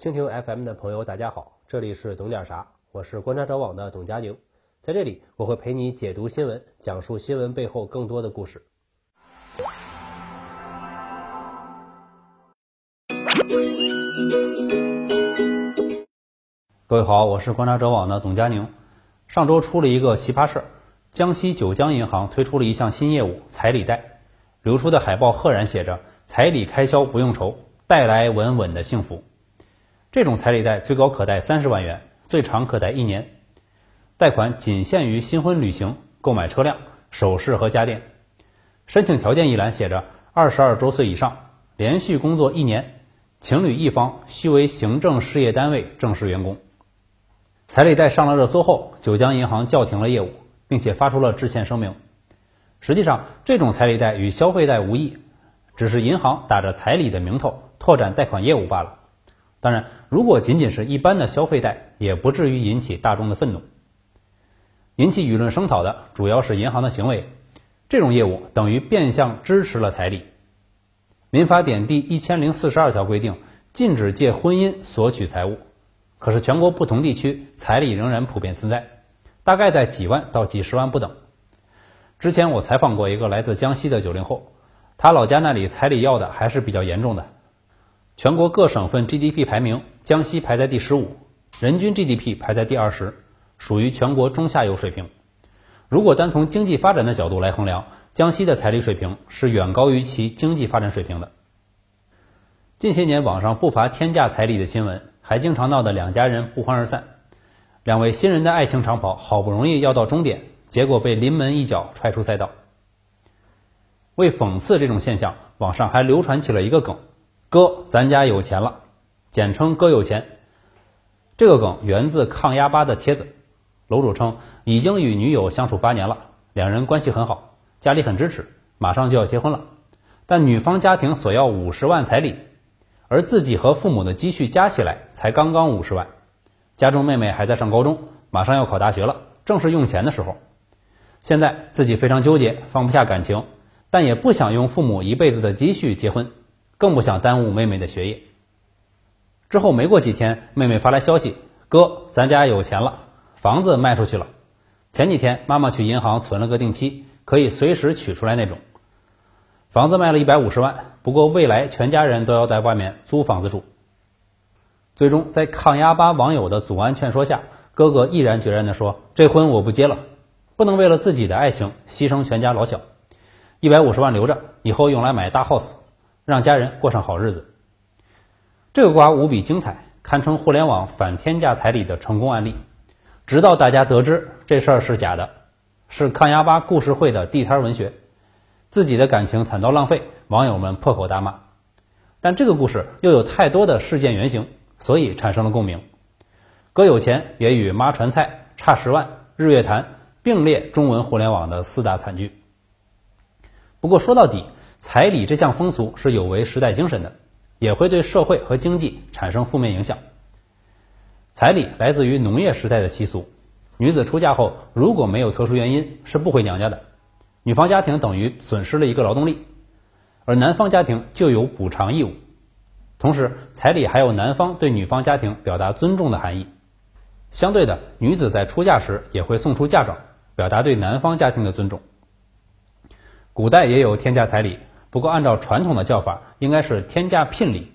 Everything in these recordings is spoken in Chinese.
蜻蜓 FM 的朋友，大家好，这里是懂点啥，我是观察者网的董佳宁，在这里我会陪你解读新闻，讲述新闻背后更多的故事。各位好，我是观察者网的董佳宁。上周出了一个奇葩事儿，江西九江银行推出了一项新业务——彩礼贷，流出的海报赫然写着“彩礼开销不用愁，带来稳稳的幸福”。这种彩礼贷最高可贷三十万元，最长可贷一年，贷款仅限于新婚旅行、购买车辆、首饰和家电。申请条件一栏写着：二十二周岁以上，连续工作一年，情侣一方须为行政事业单位正式员工。彩礼贷上了热搜后，九江银行叫停了业务，并且发出了致歉声明。实际上，这种彩礼贷与消费贷无异，只是银行打着彩礼的名头拓展贷款业务罢了。当然，如果仅仅是一般的消费贷，也不至于引起大众的愤怒。引起舆论声讨的主要是银行的行为，这种业务等于变相支持了彩礼。民法典第一千零四十二条规定，禁止借婚姻索取财物。可是全国不同地区彩礼仍然普遍存在，大概在几万到几十万不等。之前我采访过一个来自江西的九零后，他老家那里彩礼要的还是比较严重的。全国各省份 GDP 排名，江西排在第十五，人均 GDP 排在第二十，属于全国中下游水平。如果单从经济发展的角度来衡量，江西的彩礼水平是远高于其经济发展水平的。近些年网上不乏天价彩礼的新闻。还经常闹得两家人不欢而散，两位新人的爱情长跑好不容易要到终点，结果被临门一脚踹出赛道。为讽刺这种现象，网上还流传起了一个梗：“哥，咱家有钱了”，简称“哥有钱”。这个梗源自抗压吧的帖子，楼主称已经与女友相处八年了，两人关系很好，家里很支持，马上就要结婚了，但女方家庭索要五十万彩礼。而自己和父母的积蓄加起来才刚刚五十万，家中妹妹还在上高中，马上要考大学了，正是用钱的时候。现在自己非常纠结，放不下感情，但也不想用父母一辈子的积蓄结婚，更不想耽误妹妹的学业。之后没过几天，妹妹发来消息：“哥，咱家有钱了，房子卖出去了。前几天妈妈去银行存了个定期，可以随时取出来那种。”房子卖了一百五十万，不过未来全家人都要在外面租房子住。最终，在抗压吧网友的阻拦劝说下，哥哥毅然决然地说：“这婚我不结了，不能为了自己的爱情牺牲全家老小。一百五十万留着，以后用来买大 house，让家人过上好日子。”这个瓜无比精彩，堪称互联网反天价彩礼的成功案例。直到大家得知这事儿是假的，是抗压吧故事会的地摊文学。自己的感情惨遭浪费，网友们破口大骂。但这个故事又有太多的事件原型，所以产生了共鸣。哥有钱也与妈传菜差十万，日月潭并列中文互联网的四大惨剧。不过说到底，彩礼这项风俗是有违时代精神的，也会对社会和经济产生负面影响。彩礼来自于农业时代的习俗，女子出嫁后如果没有特殊原因，是不回娘家的。女方家庭等于损失了一个劳动力，而男方家庭就有补偿义务。同时，彩礼还有男方对女方家庭表达尊重的含义。相对的，女子在出嫁时也会送出嫁妆，表达对男方家庭的尊重。古代也有天价彩礼，不过按照传统的叫法，应该是天价聘礼。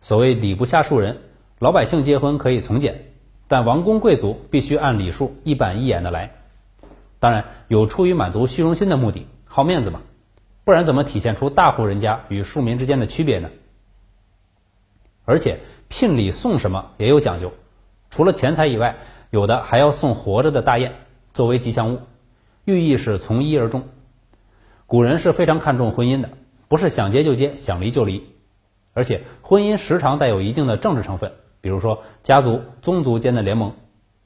所谓礼不下庶人，老百姓结婚可以从简，但王公贵族必须按礼数一板一眼的来。当然有出于满足虚荣心的目的，好面子嘛，不然怎么体现出大户人家与庶民之间的区别呢？而且聘礼送什么也有讲究，除了钱财以外，有的还要送活着的大雁作为吉祥物，寓意是从一而终。古人是非常看重婚姻的，不是想结就结，想离就离，而且婚姻时常带有一定的政治成分，比如说家族、宗族间的联盟。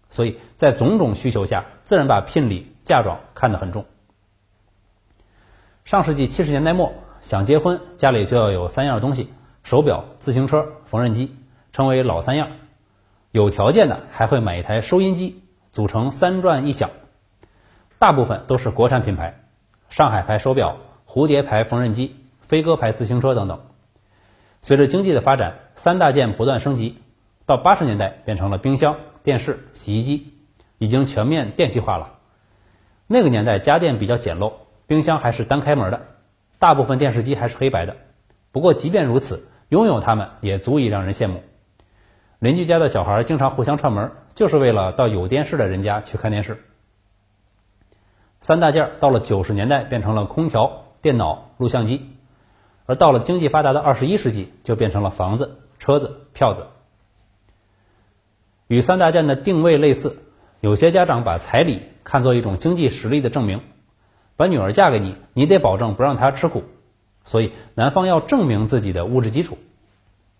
所以在种种需求下，自然把聘礼、嫁妆看得很重。上世纪七十年代末，想结婚，家里就要有三样东西：手表、自行车、缝纫机，称为老三样。有条件的还会买一台收音机，组成三转一响。大部分都是国产品牌，上海牌手表、蝴蝶牌缝纫机、飞鸽牌自行车等等。随着经济的发展，三大件不断升级，到八十年代变成了冰箱、电视、洗衣机，已经全面电气化了。那个年代家电比较简陋，冰箱还是单开门的，大部分电视机还是黑白的。不过即便如此，拥有它们也足以让人羡慕。邻居家的小孩经常互相串门，就是为了到有电视的人家去看电视。三大件到了九十年代变成了空调、电脑、录像机，而到了经济发达的二十一世纪，就变成了房子、车子、票子。与三大件的定位类似，有些家长把彩礼看作一种经济实力的证明，把女儿嫁给你，你得保证不让她吃苦，所以男方要证明自己的物质基础。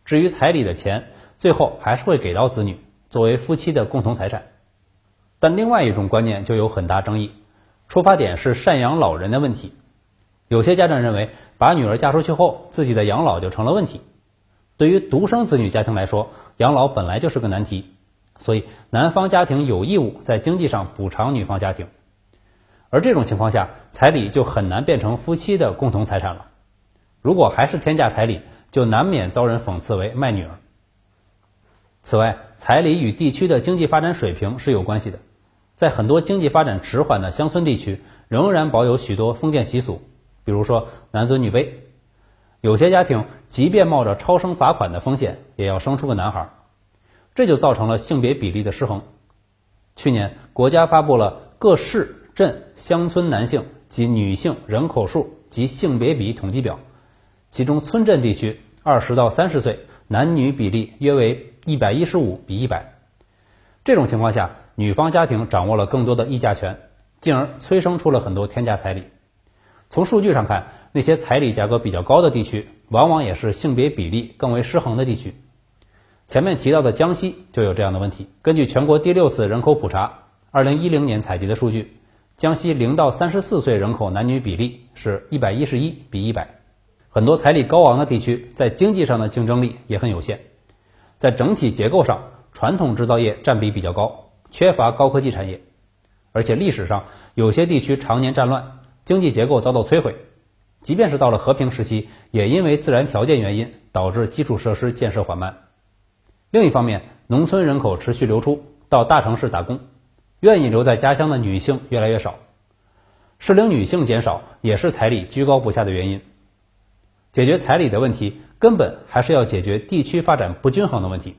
至于彩礼的钱，最后还是会给到子女，作为夫妻的共同财产。但另外一种观念就有很大争议，出发点是赡养老人的问题。有些家长认为，把女儿嫁出去后，自己的养老就成了问题。对于独生子女家庭来说，养老本来就是个难题。所以，男方家庭有义务在经济上补偿女方家庭，而这种情况下，彩礼就很难变成夫妻的共同财产了。如果还是天价彩礼，就难免遭人讽刺为卖女儿。此外，彩礼与地区的经济发展水平是有关系的，在很多经济发展迟缓的乡村地区，仍然保有许多封建习俗，比如说男尊女卑，有些家庭即便冒着超生罚款的风险，也要生出个男孩。这就造成了性别比例的失衡。去年，国家发布了各市镇乡村男性及女性人口数及性别比统计表，其中村镇地区二十到三十岁男女比例约为一百一十五比一百。这种情况下，女方家庭掌握了更多的议价权，进而催生出了很多天价彩礼。从数据上看，那些彩礼价格比较高的地区，往往也是性别比例更为失衡的地区。前面提到的江西就有这样的问题。根据全国第六次人口普查，二零一零年采集的数据，江西零到三十四岁人口男女比例是一百一十一比一百。很多彩礼高昂的地区，在经济上的竞争力也很有限。在整体结构上，传统制造业占比比较高，缺乏高科技产业，而且历史上有些地区常年战乱，经济结构遭到摧毁。即便是到了和平时期，也因为自然条件原因，导致基础设施建设缓慢。另一方面，农村人口持续流出到大城市打工，愿意留在家乡的女性越来越少，适龄女性减少也是彩礼居高不下的原因。解决彩礼的问题，根本还是要解决地区发展不均衡的问题。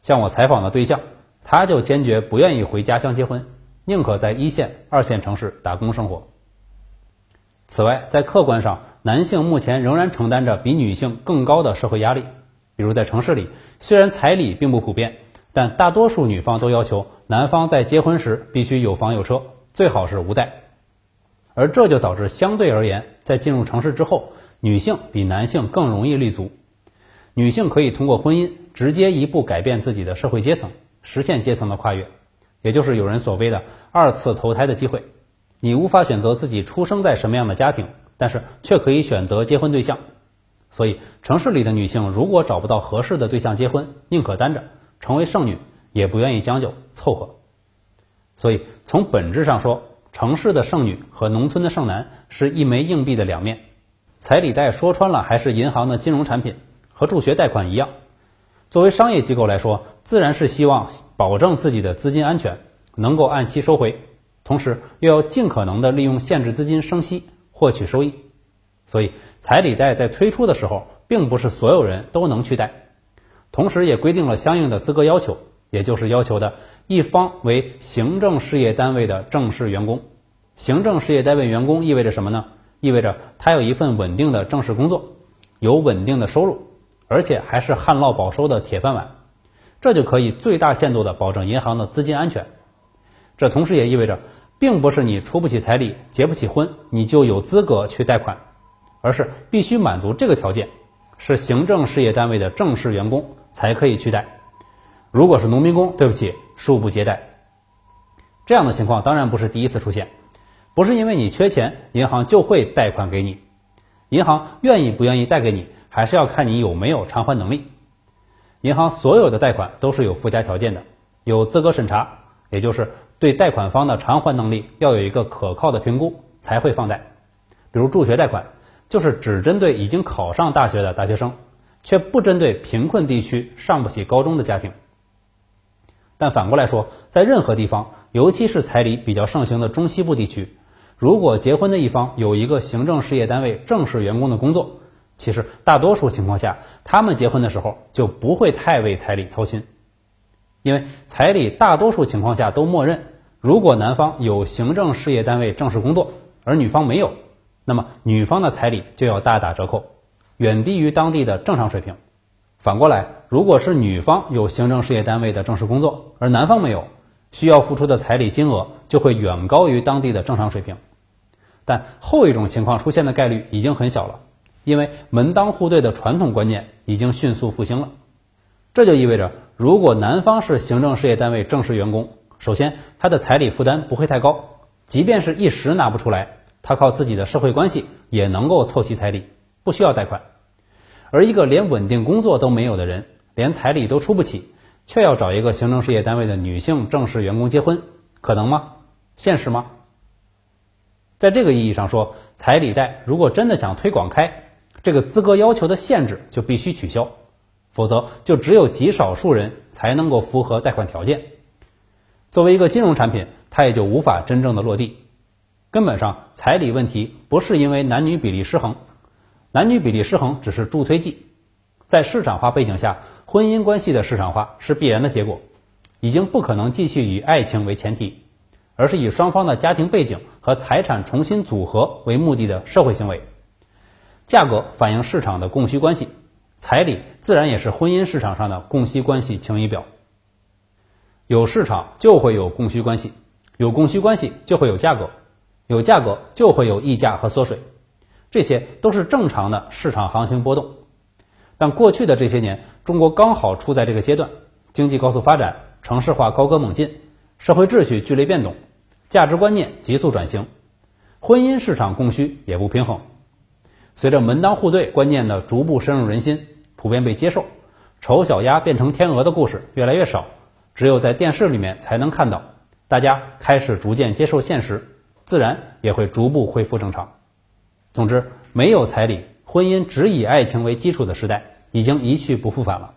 像我采访的对象，他就坚决不愿意回家乡结婚，宁可在一线、二线城市打工生活。此外，在客观上，男性目前仍然承担着比女性更高的社会压力。比如在城市里，虽然彩礼并不普遍，但大多数女方都要求男方在结婚时必须有房有车，最好是无贷。而这就导致相对而言，在进入城市之后，女性比男性更容易立足。女性可以通过婚姻直接一步改变自己的社会阶层，实现阶层的跨越，也就是有人所谓的二次投胎的机会。你无法选择自己出生在什么样的家庭，但是却可以选择结婚对象。所以，城市里的女性如果找不到合适的对象结婚，宁可单着，成为剩女，也不愿意将就凑合。所以，从本质上说，城市的剩女和农村的剩男是一枚硬币的两面。彩礼贷说穿了还是银行的金融产品，和助学贷款一样。作为商业机构来说，自然是希望保证自己的资金安全，能够按期收回，同时又要尽可能的利用限制资金生息，获取收益。所以，彩礼贷在推出的时候，并不是所有人都能去贷，同时也规定了相应的资格要求，也就是要求的一方为行政事业单位的正式员工。行政事业单位员工意味着什么呢？意味着他有一份稳定的正式工作，有稳定的收入，而且还是旱涝保收的铁饭碗，这就可以最大限度的保证银行的资金安全。这同时也意味着，并不是你出不起彩礼、结不起婚，你就有资格去贷款。而是必须满足这个条件，是行政事业单位的正式员工才可以去贷。如果是农民工，对不起，恕不接待。这样的情况当然不是第一次出现，不是因为你缺钱，银行就会贷款给你。银行愿意不愿意贷给你，还是要看你有没有偿还能力。银行所有的贷款都是有附加条件的，有资格审查，也就是对贷款方的偿还能力要有一个可靠的评估，才会放贷。比如助学贷款。就是只针对已经考上大学的大学生，却不针对贫困地区上不起高中的家庭。但反过来说，在任何地方，尤其是彩礼比较盛行的中西部地区，如果结婚的一方有一个行政事业单位正式员工的工作，其实大多数情况下，他们结婚的时候就不会太为彩礼操心，因为彩礼大多数情况下都默认，如果男方有行政事业单位正式工作，而女方没有，那么女方的彩礼就要大打折扣，远低于当地的正常水平。反过来，如果是女方有行政事业单位的正式工作，而男方没有，需要付出的彩礼金额就会远高于当地的正常水平。但后一种情况出现的概率已经很小了，因为门当户对的传统观念已经迅速复兴了。这就意味着，如果男方是行政事业单位正式员工，首先他的彩礼负担不会太高，即便是一时拿不出来，他靠自己的社会关系也能够凑齐彩礼，不需要贷款。而一个连稳定工作都没有的人，连彩礼都出不起，却要找一个行政事业单位的女性正式员工结婚，可能吗？现实吗？在这个意义上说，彩礼贷如果真的想推广开，这个资格要求的限制就必须取消，否则就只有极少数人才能够符合贷款条件。作为一个金融产品，它也就无法真正的落地。根本上，彩礼问题不是因为男女比例失衡。男女比例失衡只是助推剂，在市场化背景下，婚姻关系的市场化是必然的结果，已经不可能继续以爱情为前提，而是以双方的家庭背景和财产重新组合为目的的社会行为。价格反映市场的供需关系，彩礼自然也是婚姻市场上的供需关系晴雨表。有市场就会有供需关系，有供需关系就会有价格，有价格就会有溢价和缩水。这些都是正常的市场行情波动，但过去的这些年，中国刚好处在这个阶段，经济高速发展，城市化高歌猛进，社会秩序剧烈变动，价值观念急速转型，婚姻市场供需也不平衡。随着门当户对观念的逐步深入人心，普遍被接受，丑小鸭变成天鹅的故事越来越少，只有在电视里面才能看到，大家开始逐渐接受现实，自然也会逐步恢复正常。总之，没有彩礼，婚姻只以爱情为基础的时代已经一去不复返了。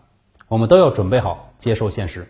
我们都要准备好接受现实。